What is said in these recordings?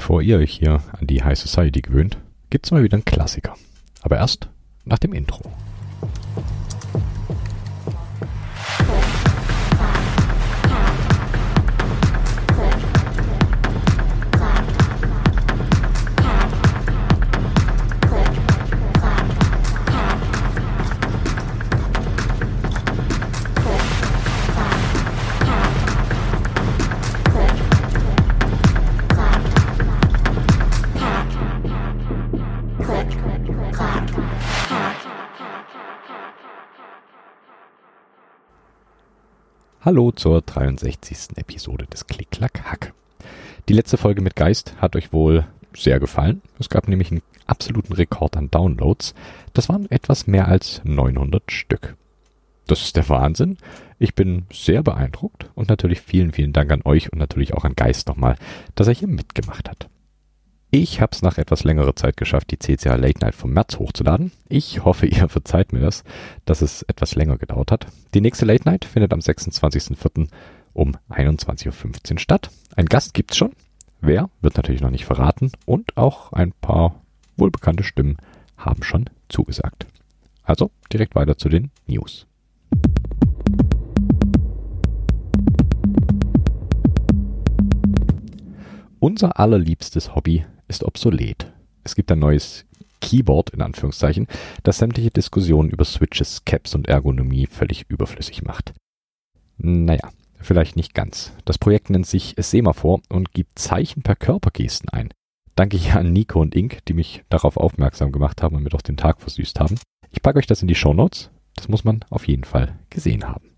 Bevor ihr euch hier an die High Society gewöhnt, gibt's mal wieder einen Klassiker. Aber erst nach dem Intro. Hallo zur 63. Episode des Klick-Klack-Hack. Die letzte Folge mit Geist hat euch wohl sehr gefallen. Es gab nämlich einen absoluten Rekord an Downloads. Das waren etwas mehr als 900 Stück. Das ist der Wahnsinn. Ich bin sehr beeindruckt und natürlich vielen, vielen Dank an euch und natürlich auch an Geist nochmal, dass er hier mitgemacht hat. Ich habe es nach etwas längerer Zeit geschafft, die CCH Late Night vom März hochzuladen. Ich hoffe, ihr verzeiht mir das, dass es etwas länger gedauert hat. Die nächste Late Night findet am 26.04. um 21.15 Uhr statt. Ein Gast gibt's schon. Wer, wird natürlich noch nicht verraten. Und auch ein paar wohlbekannte Stimmen haben schon zugesagt. Also direkt weiter zu den News. Unser allerliebstes Hobby ist obsolet. Es gibt ein neues Keyboard in Anführungszeichen, das sämtliche Diskussionen über Switches, Caps und Ergonomie völlig überflüssig macht. Naja, vielleicht nicht ganz. Das Projekt nennt sich Semaphore und gibt Zeichen per Körpergesten ein. Danke hier an Nico und Ink, die mich darauf aufmerksam gemacht haben und mir doch den Tag versüßt haben. Ich packe euch das in die Show Notes. Das muss man auf jeden Fall gesehen haben.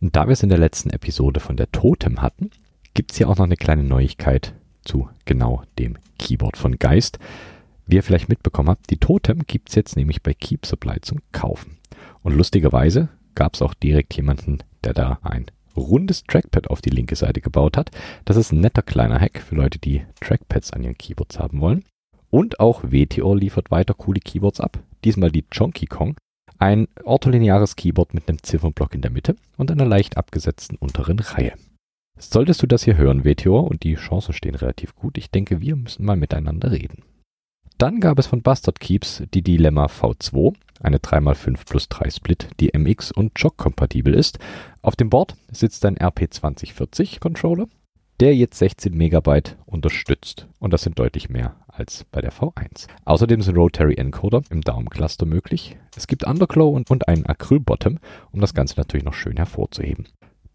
Und da wir es in der letzten Episode von der Totem hatten, gibt es hier auch noch eine kleine Neuigkeit zu genau dem Keyboard von Geist. Wie ihr vielleicht mitbekommen habt, die Totem gibt es jetzt nämlich bei Keep Supply zum Kaufen. Und lustigerweise gab es auch direkt jemanden, der da ein rundes Trackpad auf die linke Seite gebaut hat. Das ist ein netter kleiner Hack für Leute, die Trackpads an ihren Keyboards haben wollen. Und auch WTO liefert weiter coole Keyboards ab. Diesmal die Chonky Kong. Ein ortholineares Keyboard mit einem Ziffernblock in der Mitte und einer leicht abgesetzten unteren Reihe. Solltest du das hier hören, WTO, und die Chancen stehen relativ gut, ich denke, wir müssen mal miteinander reden. Dann gab es von Bastard Keeps die Dilemma V2, eine 3x5 plus 3 Split, die MX und Jog kompatibel ist. Auf dem Board sitzt ein RP2040 Controller, der jetzt 16 Megabyte unterstützt. Und das sind deutlich mehr als bei der V1. Außerdem sind Rotary Encoder im Daumencluster möglich. Es gibt Underglow und, einen Acryl-Bottom, um das Ganze natürlich noch schön hervorzuheben.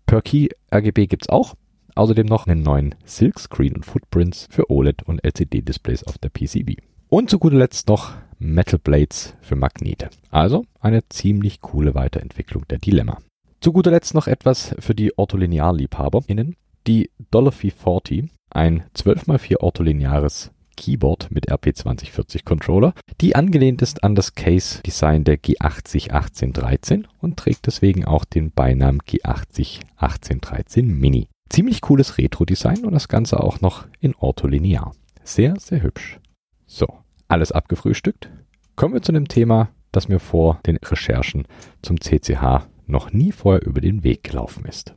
Per Key RGB gibt's auch. Außerdem noch einen neuen Silkscreen und Footprints für OLED und LCD-Displays auf der PCB. Und zu guter Letzt noch Metal Blades für Magnete. Also eine ziemlich coole Weiterentwicklung der Dilemma. Zu guter Letzt noch etwas für die Ortholinear-LiebhaberInnen. Die Dolphy 40, ein 12x4 ortholineares Keyboard mit RP2040 Controller, die angelehnt ist an das Case Design der G80 1813 und trägt deswegen auch den Beinamen G80 1813 Mini. Ziemlich cooles Retro-Design und das Ganze auch noch in Ortholinear. Sehr, sehr hübsch. So, alles abgefrühstückt. Kommen wir zu einem Thema, das mir vor den Recherchen zum CCH noch nie vorher über den Weg gelaufen ist.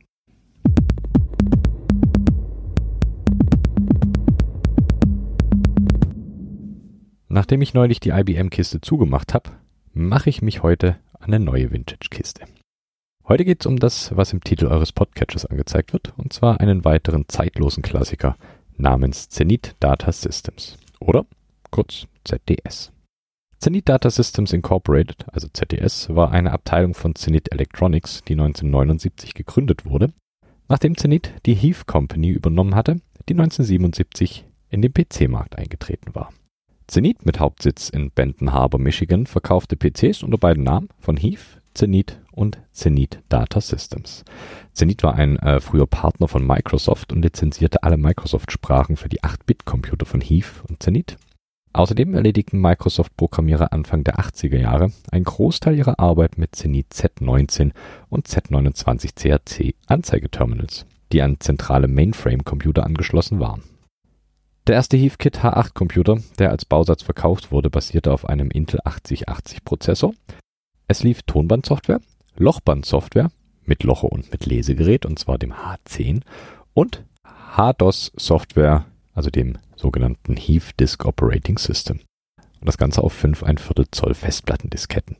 Nachdem ich neulich die IBM-Kiste zugemacht habe, mache ich mich heute an eine neue Vintage-Kiste. Heute geht es um das, was im Titel eures Podcatchers angezeigt wird, und zwar einen weiteren zeitlosen Klassiker namens Zenith Data Systems oder kurz ZDS. Zenith Data Systems Incorporated, also ZDS, war eine Abteilung von Zenith Electronics, die 1979 gegründet wurde, nachdem Zenith die Heath Company übernommen hatte, die 1977 in den PC-Markt eingetreten war. Zenith mit Hauptsitz in Benton Harbor, Michigan, verkaufte PCs unter beiden Namen von Heath, Zenith und Zenith Data Systems. Zenith war ein äh, früher Partner von Microsoft und lizenzierte alle Microsoft-Sprachen für die 8-Bit-Computer von Heath und Zenith. Außerdem erledigten Microsoft-Programmierer Anfang der 80er Jahre einen Großteil ihrer Arbeit mit Zenith Z19 und Z29 CRC Anzeigeterminals, die an zentrale Mainframe-Computer angeschlossen waren. Der erste Heathkit H8 Computer, der als Bausatz verkauft wurde, basierte auf einem Intel 8080 Prozessor. Es lief Tonbandsoftware, Lochbandsoftware mit Loche und mit Lesegerät, und zwar dem H10 und HDOS Software also dem sogenannten Heave Disk Operating System. Und das Ganze auf 5 ein Viertel Zoll Festplattendisketten.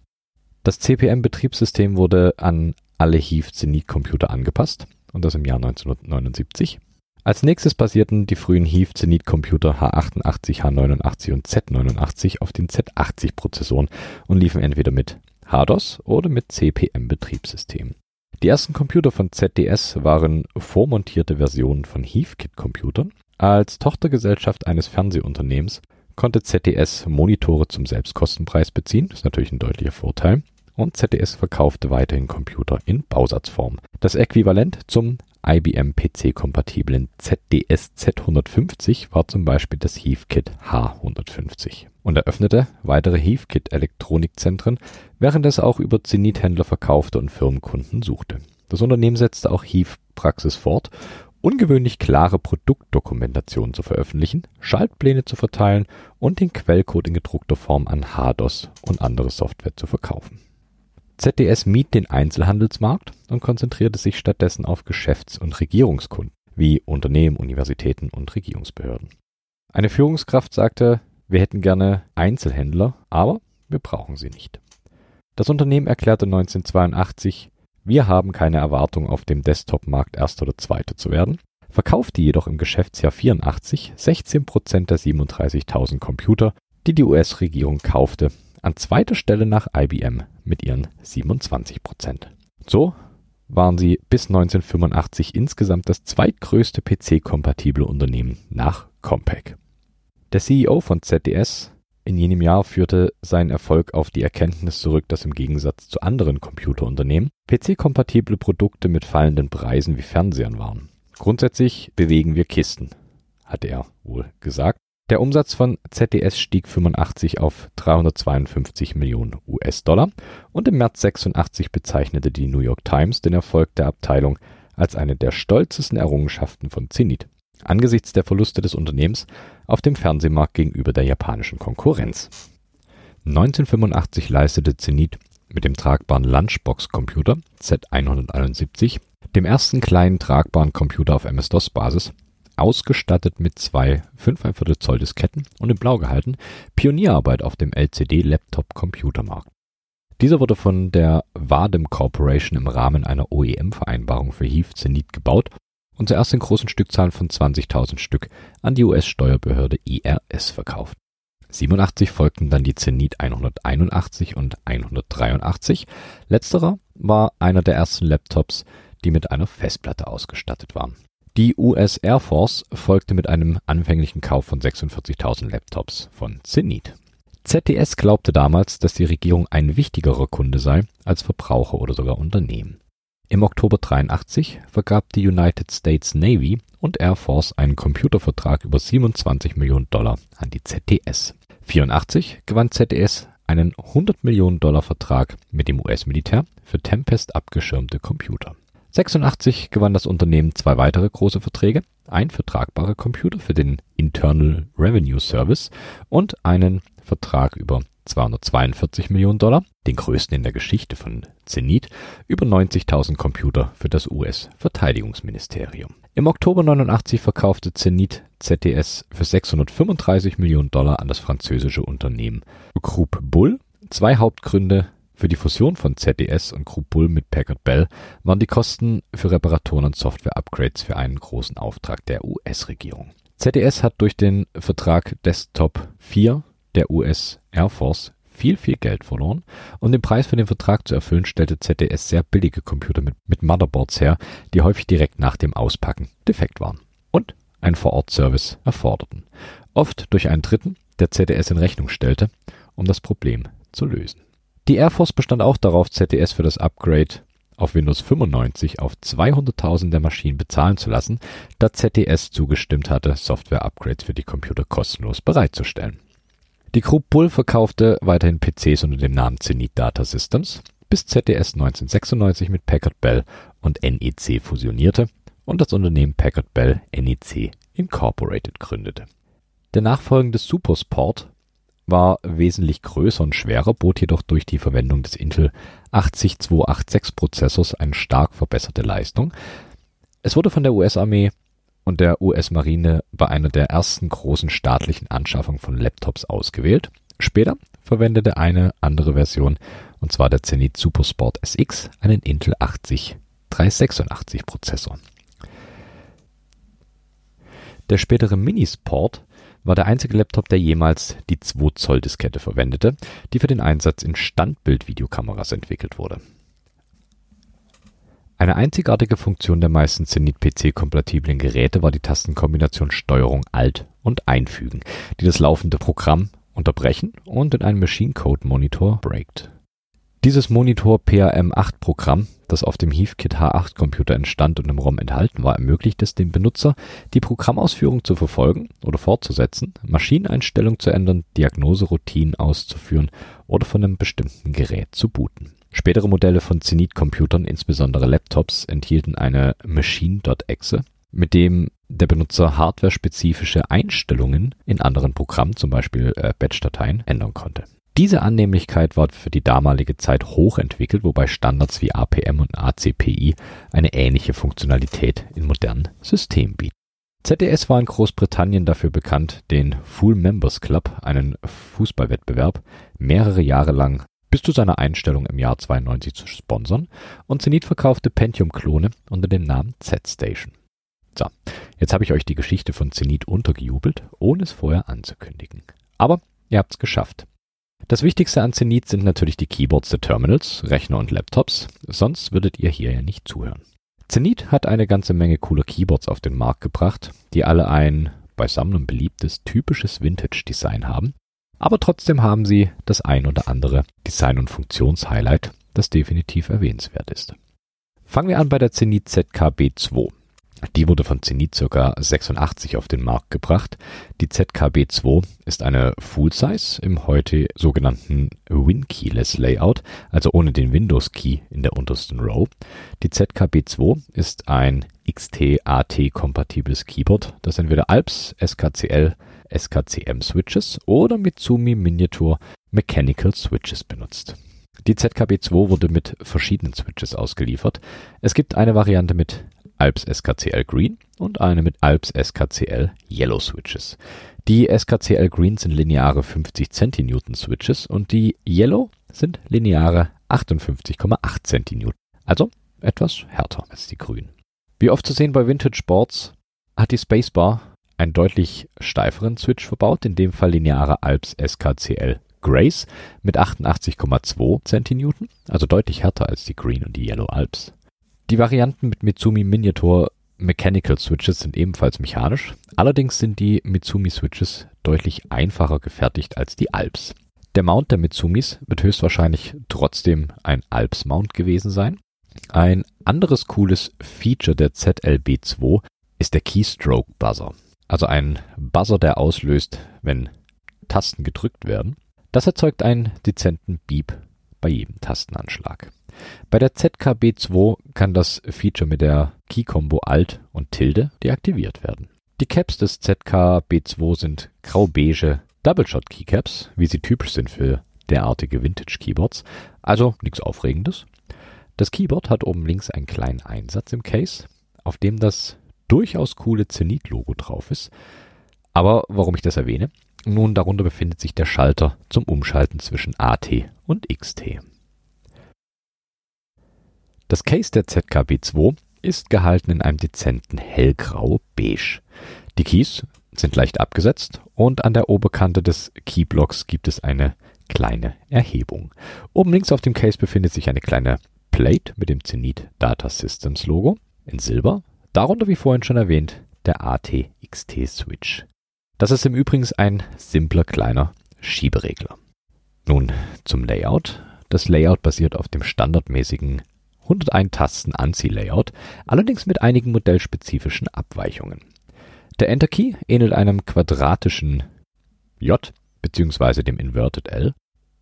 Das CPM-Betriebssystem wurde an alle Heave Zenith Computer angepasst und das im Jahr 1979. Als nächstes basierten die frühen Heave Zenith Computer H88, H89 und Z89 auf den Z80 Prozessoren und liefen entweder mit HDOS oder mit CPM Betriebssystemen. Die ersten Computer von ZDS waren vormontierte Versionen von Heathkit-Computern. Als Tochtergesellschaft eines Fernsehunternehmens konnte ZDS Monitore zum Selbstkostenpreis beziehen, das ist natürlich ein deutlicher Vorteil, und ZDS verkaufte weiterhin Computer in Bausatzform. Das Äquivalent zum IBM PC-kompatiblen ZDS Z150 war zum Beispiel das Heathkit H150 und eröffnete weitere Heathkit-Elektronikzentren, während es auch über Zenith-Händler verkaufte und Firmenkunden suchte. Das Unternehmen setzte auch Heath-Praxis fort, ungewöhnlich klare Produktdokumentationen zu veröffentlichen, Schaltpläne zu verteilen und den Quellcode in gedruckter Form an HDOS und andere Software zu verkaufen ZDS mied den Einzelhandelsmarkt und konzentrierte sich stattdessen auf Geschäfts und Regierungskunden wie Unternehmen, Universitäten und Regierungsbehörden. Eine Führungskraft sagte: „ Wir hätten gerne Einzelhändler, aber wir brauchen sie nicht. “Das Unternehmen erklärte 1982: „ Wir haben keine Erwartung, auf dem Desktop-Markt Erster oder Zweiter zu werden “, verkaufte jedoch im Geschäftsjahr 84 16 Prozent der 37.000 Computer, die die US-Regierung kaufte an zweiter Stelle nach IBM mit ihren 27 Prozent. So waren sie bis 1985 insgesamt das zweitgrößte PC-kompatible Unternehmen nach Compaq. Der CEO von ZDS in jenem Jahr führte seinen Erfolg auf die Erkenntnis zurück, dass im Gegensatz zu anderen Computerunternehmen PC-kompatible Produkte mit fallenden Preisen wie Fernsehern waren. Grundsätzlich bewegen wir Kisten, hatte er wohl gesagt der Umsatz von ZDS stieg 85 auf 352 Millionen US-Dollar und im März 86 bezeichnete die New York Times den Erfolg der Abteilung als eine der stolzesten Errungenschaften von Zenith angesichts der Verluste des Unternehmens auf dem Fernsehmarkt gegenüber der japanischen Konkurrenz. 1985 leistete Zenith mit dem tragbaren Lunchbox-Computer Z171, dem ersten kleinen tragbaren Computer auf MS-DOS-Basis, ausgestattet mit zwei 5,25 Zoll Disketten und in blau gehalten, Pionierarbeit auf dem LCD-Laptop-Computermarkt. Dieser wurde von der Vadem Corporation im Rahmen einer OEM-Vereinbarung für Heath Zenith gebaut und zuerst in großen Stückzahlen von 20.000 Stück an die US-Steuerbehörde IRS verkauft. 87 folgten dann die Zenith 181 und 183. Letzterer war einer der ersten Laptops, die mit einer Festplatte ausgestattet waren die US Air Force folgte mit einem anfänglichen Kauf von 46.000 Laptops von Zenith. ZDS glaubte damals, dass die Regierung ein wichtigerer Kunde sei als Verbraucher oder sogar Unternehmen. Im Oktober 83 vergab die United States Navy und Air Force einen Computervertrag über 27 Millionen Dollar an die ZDS. 84 gewann ZDS einen 100 Millionen Dollar Vertrag mit dem US-Militär für Tempest abgeschirmte Computer 86 gewann das Unternehmen zwei weitere große Verträge, ein für tragbare Computer für den Internal Revenue Service und einen Vertrag über 242 Millionen Dollar, den größten in der Geschichte von Zenith, über 90.000 Computer für das US-Verteidigungsministerium. Im Oktober 89 verkaufte Zenith ZTS für 635 Millionen Dollar an das französische Unternehmen Groupe Bull. Zwei Hauptgründe für die Fusion von ZDS und Group Bull mit Packard Bell waren die Kosten für Reparaturen und Software-Upgrades für einen großen Auftrag der US-Regierung. ZDS hat durch den Vertrag Desktop 4 der US Air Force viel, viel Geld verloren. Um den Preis für den Vertrag zu erfüllen, stellte ZDS sehr billige Computer mit, mit Motherboards her, die häufig direkt nach dem Auspacken defekt waren und einen Vor-Ort-Service erforderten. Oft durch einen Dritten, der ZDS in Rechnung stellte, um das Problem zu lösen. Die Air Force bestand auch darauf, ZDS für das Upgrade auf Windows 95 auf 200.000 der Maschinen bezahlen zu lassen, da ZDS zugestimmt hatte, Software-Upgrades für die Computer kostenlos bereitzustellen. Die Group Bull verkaufte weiterhin PCs unter dem Namen Zenith Data Systems, bis ZDS 1996 mit Packard Bell und NEC fusionierte und das Unternehmen Packard Bell NEC Incorporated gründete. Der nachfolgende Supersport war wesentlich größer und schwerer, bot jedoch durch die Verwendung des Intel 80286 Prozessors eine stark verbesserte Leistung. Es wurde von der US-Armee und der US-Marine bei einer der ersten großen staatlichen Anschaffungen von Laptops ausgewählt. Später verwendete eine andere Version, und zwar der Zenith Supersport SX, einen Intel 80 386 Prozessor. Der spätere Minisport war der einzige Laptop, der jemals die 2 Zoll Diskette verwendete, die für den Einsatz in Standbild-Videokameras entwickelt wurde. Eine einzigartige Funktion der meisten Zenith PC-kompatiblen Geräte war die Tastenkombination Steuerung Alt und Einfügen, die das laufende Programm unterbrechen und in einen Machine Code Monitor breakt. Dieses Monitor PAM8-Programm, das auf dem Heathkit H8-Computer entstand und im ROM enthalten war, ermöglicht es dem Benutzer, die Programmausführung zu verfolgen oder fortzusetzen, Maschineneinstellungen zu ändern, Diagnoseroutinen auszuführen oder von einem bestimmten Gerät zu booten. Spätere Modelle von Zenith-Computern, insbesondere Laptops, enthielten eine Machine.exe, mit dem der Benutzer hardware-spezifische Einstellungen in anderen Programmen, zum Beispiel äh, Batch-Dateien, ändern konnte diese Annehmlichkeit war für die damalige Zeit hoch entwickelt, wobei Standards wie APM und ACPI eine ähnliche Funktionalität in modernen Systemen bieten. ZDS war in Großbritannien dafür bekannt, den Full Members Club, einen Fußballwettbewerb, mehrere Jahre lang bis zu seiner Einstellung im Jahr 92 zu sponsern und Zenith verkaufte Pentium-Klone unter dem Namen Z-Station. So, jetzt habe ich euch die Geschichte von Zenith untergejubelt, ohne es vorher anzukündigen. Aber ihr habt's geschafft. Das Wichtigste an Zenith sind natürlich die Keyboards der Terminals, Rechner und Laptops, sonst würdet ihr hier ja nicht zuhören. Zenith hat eine ganze Menge cooler Keyboards auf den Markt gebracht, die alle ein bei Sammlern beliebtes typisches Vintage-Design haben, aber trotzdem haben sie das ein oder andere Design- und Funktionshighlight, das definitiv erwähnenswert ist. Fangen wir an bei der Zenith ZKB2. Die wurde von Zenith ca. 86 auf den Markt gebracht. Die ZKB2 ist eine Full-Size im heute sogenannten Win-Keyless Layout, also ohne den Windows-Key in der untersten Row. Die ZKB2 ist ein XT-AT-kompatibles Keyboard, das entweder Alps, SKCL, SKCM Switches oder Mitsumi Miniature Mechanical Switches benutzt. Die ZKB2 wurde mit verschiedenen Switches ausgeliefert. Es gibt eine Variante mit Alps SKCL Green und eine mit Alps SKCL Yellow Switches. Die SKCL Green sind lineare 50 Centinewton Switches und die Yellow sind lineare 58,8 Centinewton. Also etwas härter als die grünen. Wie oft zu sehen bei Vintage Boards hat die Spacebar einen deutlich steiferen Switch verbaut, in dem Fall lineare Alps SKCL Grace mit 88,2 Centinewton, also deutlich härter als die Green und die Yellow Alps. Die Varianten mit Mitsumi Miniature Mechanical Switches sind ebenfalls mechanisch, allerdings sind die Mitsumi Switches deutlich einfacher gefertigt als die Alps. Der Mount der Mitsumis wird höchstwahrscheinlich trotzdem ein Alps Mount gewesen sein. Ein anderes cooles Feature der ZLB2 ist der Keystroke Buzzer, also ein Buzzer, der auslöst, wenn Tasten gedrückt werden. Das erzeugt einen dezenten Beep bei jedem Tastenanschlag. Bei der ZKB2 kann das Feature mit der Key-Combo Alt und Tilde deaktiviert werden. Die Caps des ZKB2 sind grau-beige Double-Shot Keycaps, wie sie typisch sind für derartige Vintage-Keyboards, also nichts Aufregendes. Das Keyboard hat oben links einen kleinen Einsatz im Case, auf dem das durchaus coole Zenith-Logo drauf ist. Aber warum ich das erwähne? Nun, darunter befindet sich der Schalter zum Umschalten zwischen AT und XT. Das Case der ZKB2 ist gehalten in einem dezenten hellgrau beige. Die Keys sind leicht abgesetzt und an der Oberkante des Keyblocks gibt es eine kleine Erhebung. Oben links auf dem Case befindet sich eine kleine Plate mit dem Zenith Data Systems Logo in Silber. Darunter, wie vorhin schon erwähnt, der AT-XT Switch. Das ist im Übrigen ein simpler kleiner Schieberegler. Nun zum Layout. Das Layout basiert auf dem standardmäßigen 101 Tasten ANSI-Layout, allerdings mit einigen modellspezifischen Abweichungen. Der Enter-Key ähnelt einem quadratischen J bzw. dem Inverted L.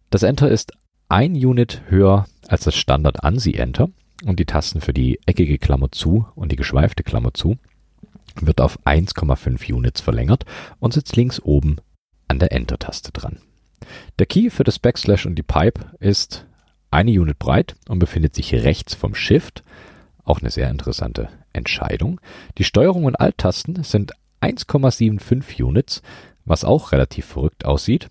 Das Enter ist ein Unit höher als das Standard ANSI-Enter und die Tasten für die eckige Klammer zu und die geschweifte Klammer zu wird auf 1,5 Units verlängert und sitzt links oben an der Enter-Taste dran. Der Key für das Backslash und die Pipe ist eine Unit breit und befindet sich rechts vom Shift. Auch eine sehr interessante Entscheidung. Die Steuerung und Alt-Tasten sind 1,75 Units, was auch relativ verrückt aussieht.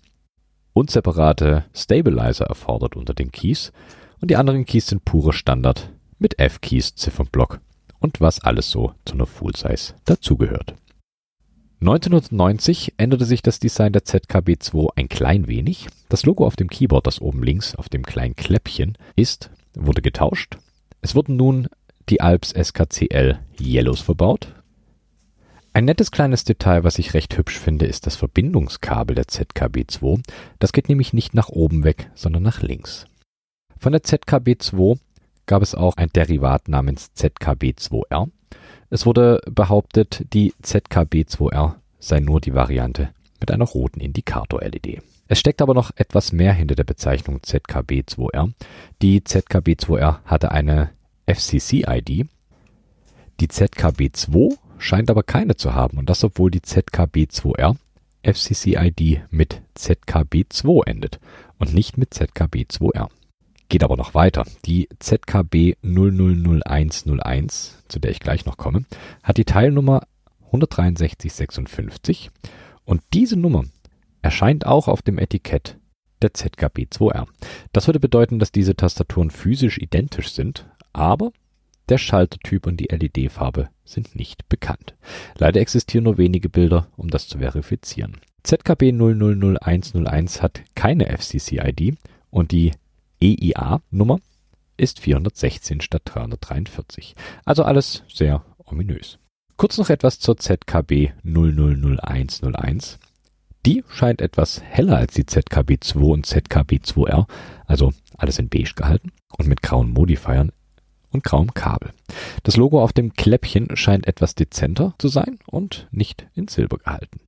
Und separate Stabilizer erfordert unter den Keys. Und die anderen Keys sind pure Standard mit F-Keys, Ziffernblock und was alles so zu einer Full-Size dazugehört. 1990 änderte sich das Design der ZKB2 ein klein wenig. Das Logo auf dem Keyboard, das oben links auf dem kleinen Kläppchen ist, wurde getauscht. Es wurden nun die Alps SKCL Yellows verbaut. Ein nettes kleines Detail, was ich recht hübsch finde, ist das Verbindungskabel der ZKB2. Das geht nämlich nicht nach oben weg, sondern nach links. Von der ZKB2 gab es auch ein Derivat namens ZKB2R. Es wurde behauptet, die ZKB2R sei nur die Variante mit einer roten Indikator-LED. Es steckt aber noch etwas mehr hinter der Bezeichnung ZKB2R. Die ZKB2R hatte eine FCC-ID. Die ZKB2 scheint aber keine zu haben und das obwohl die ZKB2R FCC-ID mit ZKB2 endet und nicht mit ZKB2R. Geht aber noch weiter. Die ZKB 000101, zu der ich gleich noch komme, hat die Teilnummer 16356 und diese Nummer erscheint auch auf dem Etikett der ZKB2R. Das würde bedeuten, dass diese Tastaturen physisch identisch sind, aber der Schaltertyp und die LED-Farbe sind nicht bekannt. Leider existieren nur wenige Bilder, um das zu verifizieren. ZKB 000101 hat keine FCC-ID und die EIA-Nummer ist 416 statt 343. Also alles sehr ominös. Kurz noch etwas zur ZKB 000101. Die scheint etwas heller als die ZKB2 und ZKB2R, also alles in beige gehalten und mit grauen Modifiern und grauem Kabel. Das Logo auf dem Kläppchen scheint etwas dezenter zu sein und nicht in Silber gehalten.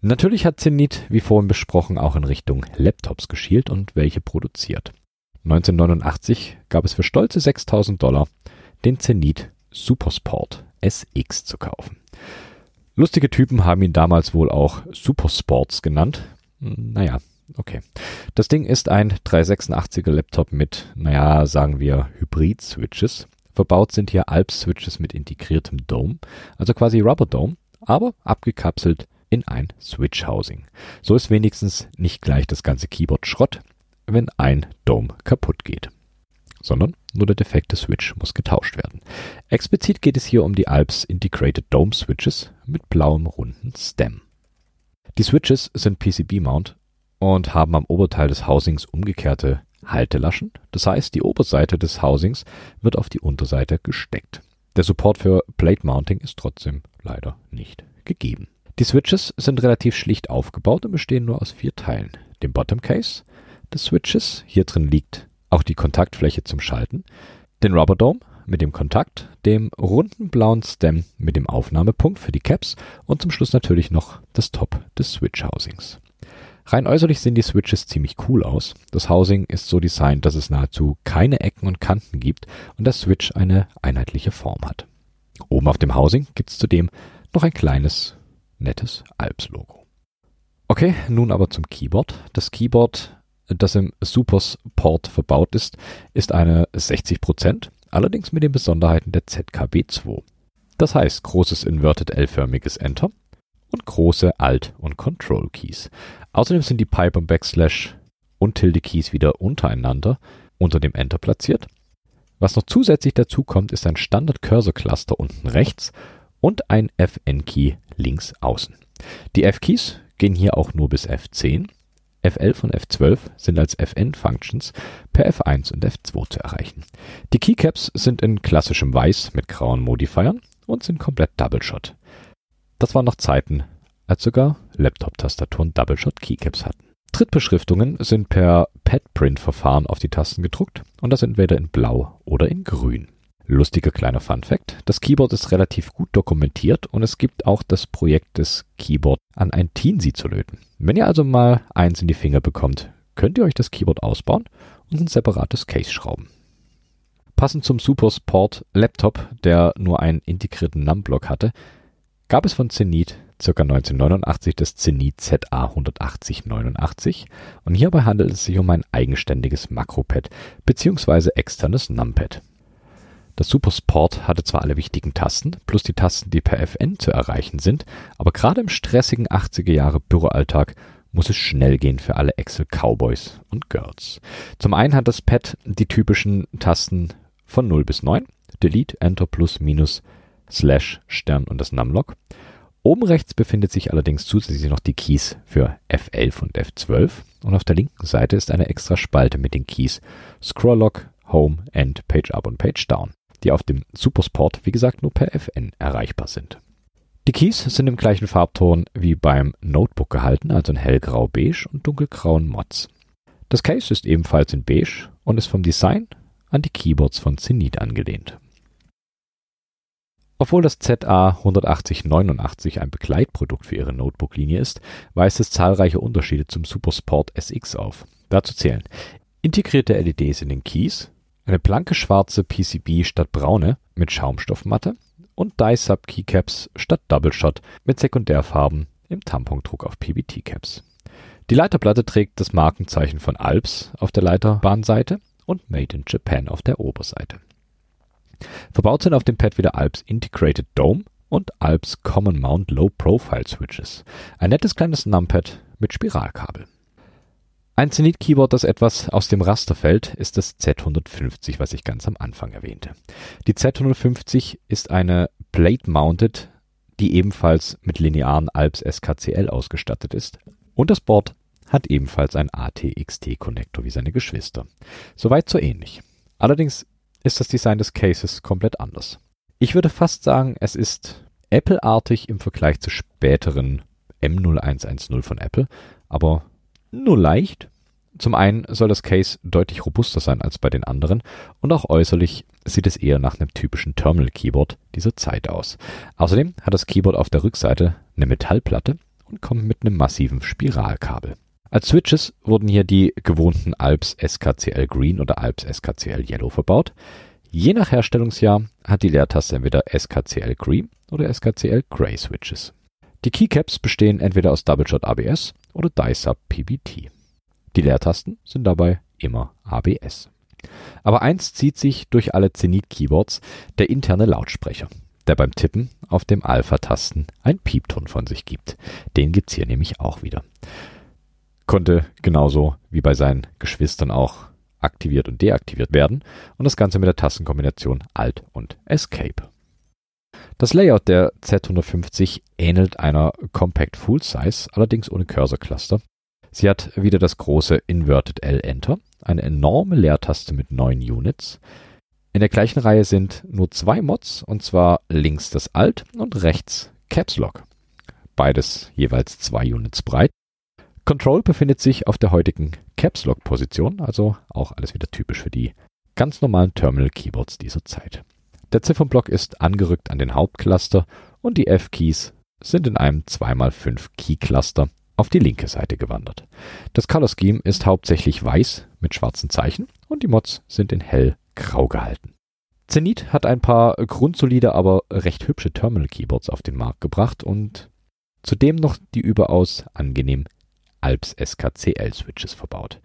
Natürlich hat Zenit, wie vorhin besprochen, auch in Richtung Laptops geschielt und welche produziert. 1989 gab es für stolze 6000 Dollar den Zenit Supersport SX zu kaufen. Lustige Typen haben ihn damals wohl auch Supersports genannt. Naja, okay. Das Ding ist ein 386er Laptop mit, naja, sagen wir Hybrid-Switches. Verbaut sind hier Alps-Switches mit integriertem Dome, also quasi Rubber Dome, aber abgekapselt in ein Switch-Housing. So ist wenigstens nicht gleich das ganze Keyboard Schrott, wenn ein Dome kaputt geht. Sondern nur der defekte Switch muss getauscht werden. Explizit geht es hier um die Alps Integrated Dome Switches mit blauem runden Stem. Die Switches sind PCB-Mount und haben am Oberteil des Housings umgekehrte Haltelaschen. Das heißt, die Oberseite des Housings wird auf die Unterseite gesteckt. Der Support für Plate Mounting ist trotzdem leider nicht gegeben. Die Switches sind relativ schlicht aufgebaut und bestehen nur aus vier Teilen. Dem Bottom Case, des Switches. Hier drin liegt auch die Kontaktfläche zum Schalten. Den Rubber Dome mit dem Kontakt, dem runden blauen Stem mit dem Aufnahmepunkt für die Caps und zum Schluss natürlich noch das Top des Switch Housings. Rein äußerlich sehen die Switches ziemlich cool aus. Das Housing ist so designt, dass es nahezu keine Ecken und Kanten gibt und der Switch eine einheitliche Form hat. Oben auf dem Housing gibt es zudem noch ein kleines, nettes Alps-Logo. Okay, nun aber zum Keyboard. Das Keyboard das im Supersport verbaut ist, ist eine 60%, allerdings mit den Besonderheiten der ZKB2. Das heißt großes inverted L-förmiges Enter und große Alt- und Control-Keys. Außerdem sind die Pipe und Backslash und Tilde-Keys wieder untereinander unter dem Enter platziert. Was noch zusätzlich dazu kommt, ist ein Standard-Cursor-Cluster unten rechts und ein FN-Key links außen. Die F-Keys gehen hier auch nur bis F10 F11 und F12 sind als FN-Functions per F1 und F2 zu erreichen. Die Keycaps sind in klassischem Weiß mit grauen Modifiern und sind komplett Doubleshot. Das waren noch Zeiten, als sogar Laptop-Tastaturen Doubleshot Keycaps hatten. Trittbeschriftungen sind per Padprint-Verfahren auf die Tasten gedruckt und das entweder in Blau oder in Grün. Lustiger kleiner Fun Fact. Das Keyboard ist relativ gut dokumentiert und es gibt auch das Projekt des Keyboard an ein Teensy zu löten. Wenn ihr also mal eins in die Finger bekommt, könnt ihr euch das Keyboard ausbauen und ein separates Case schrauben. Passend zum Supersport Laptop, der nur einen integrierten Numblock hatte, gab es von Zenit ca. 1989 das Zenit ZA18089 und hierbei handelt es sich um ein eigenständiges Makropad bzw. externes Numpad. Das Supersport hatte zwar alle wichtigen Tasten, plus die Tasten, die per FN zu erreichen sind, aber gerade im stressigen 80er Jahre Büroalltag muss es schnell gehen für alle Excel Cowboys und Girls. Zum einen hat das Pad die typischen Tasten von 0 bis 9, Delete, Enter, Plus, Minus, Slash, Stern und das Numlock. Oben rechts befindet sich allerdings zusätzlich noch die Keys für F11 und F12 und auf der linken Seite ist eine extra Spalte mit den Keys Scroll Lock, Home, End, Page Up und Page Down, die auf dem Supersport wie gesagt nur per FN erreichbar sind. Die Keys sind im gleichen Farbton wie beim Notebook gehalten, also in hellgrau-beige und dunkelgrauen Mods. Das Case ist ebenfalls in beige und ist vom Design an die Keyboards von Zenith angelehnt. Obwohl das ZA18089 ein Begleitprodukt für ihre Notebook-Linie ist, weist es zahlreiche Unterschiede zum Supersport SX auf. Dazu zählen integrierte LEDs in den Keys, eine blanke schwarze PCB statt braune mit Schaumstoffmatte und Dye-Sub Keycaps statt Double Shot mit Sekundärfarben im Tampondruck auf PBT-Caps. Die Leiterplatte trägt das Markenzeichen von Alps auf der Leiterbahnseite und Made in Japan auf der Oberseite. Verbaut sind auf dem Pad wieder Alps Integrated Dome und Alps Common Mount Low Profile Switches. Ein nettes kleines Numpad mit Spiralkabel. Ein Zenith Keyboard, das etwas aus dem Raster fällt, ist das Z150, was ich ganz am Anfang erwähnte. Die Z150 ist eine Plate Mounted, die ebenfalls mit linearen Alps SKCL ausgestattet ist. Und das Board hat ebenfalls einen ATXT-Konnektor wie seine Geschwister. Soweit so ähnlich. Allerdings ist das Design des Cases komplett anders. Ich würde fast sagen, es ist Apple-artig im Vergleich zu späteren M0110 von Apple, aber nur leicht. Zum einen soll das Case deutlich robuster sein als bei den anderen und auch äußerlich sieht es eher nach einem typischen Terminal-Keyboard dieser Zeit aus. Außerdem hat das Keyboard auf der Rückseite eine Metallplatte und kommt mit einem massiven Spiralkabel. Als Switches wurden hier die gewohnten Alps SKCL Green oder Alps SKCL Yellow verbaut. Je nach Herstellungsjahr hat die Leertaste entweder SKCL Green oder SKCL Gray Switches. Die Keycaps bestehen entweder aus Double Shot ABS oder Dye-Sub PBT. Die Leertasten sind dabei immer ABS. Aber eins zieht sich durch alle Zenith Keyboards, der interne Lautsprecher, der beim Tippen auf dem Alpha-Tasten ein Piepton von sich gibt. Den gibt's hier nämlich auch wieder konnte genauso wie bei seinen Geschwistern auch aktiviert und deaktiviert werden und das Ganze mit der Tastenkombination Alt und Escape. Das Layout der Z150 ähnelt einer Compact Full Size, allerdings ohne Cursor Cluster. Sie hat wieder das große Inverted L Enter, eine enorme Leertaste mit neun Units. In der gleichen Reihe sind nur zwei Mods, und zwar links das Alt und rechts Caps Lock. Beides jeweils zwei Units breit. Control befindet sich auf der heutigen Caps Lock Position, also auch alles wieder typisch für die ganz normalen Terminal Keyboards dieser Zeit. Der Ziffernblock ist angerückt an den Hauptcluster und die F-Keys sind in einem 2x5 Key Cluster auf die linke Seite gewandert. Das Color Scheme ist hauptsächlich weiß mit schwarzen Zeichen und die Mods sind in hell grau gehalten. Zenith hat ein paar grundsolide, aber recht hübsche Terminal Keyboards auf den Markt gebracht und zudem noch die überaus angenehm Alps SKCL Switches verbaut.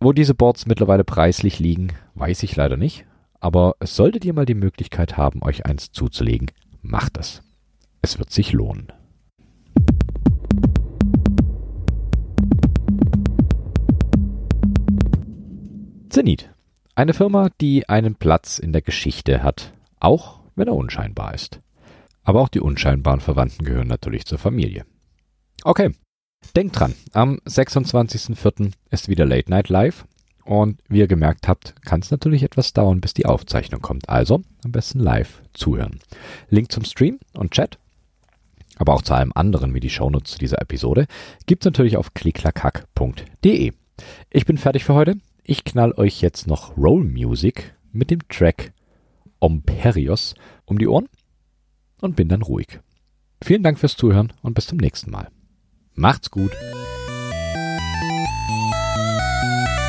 Wo diese Boards mittlerweile preislich liegen, weiß ich leider nicht, aber solltet ihr mal die Möglichkeit haben, euch eins zuzulegen, macht das. Es wird sich lohnen. Zenit. Eine Firma, die einen Platz in der Geschichte hat, auch wenn er unscheinbar ist. Aber auch die unscheinbaren Verwandten gehören natürlich zur Familie. Okay, Denkt dran, am 26.04. ist wieder Late Night Live. Und wie ihr gemerkt habt, kann es natürlich etwas dauern, bis die Aufzeichnung kommt. Also am besten live zuhören. Link zum Stream und Chat, aber auch zu allem anderen wie die Shownotes zu dieser Episode, gibt's natürlich auf klicklackhack.de. Ich bin fertig für heute. Ich knall euch jetzt noch Roll Music mit dem Track Omperios um die Ohren und bin dann ruhig. Vielen Dank fürs Zuhören und bis zum nächsten Mal. Macht's gut.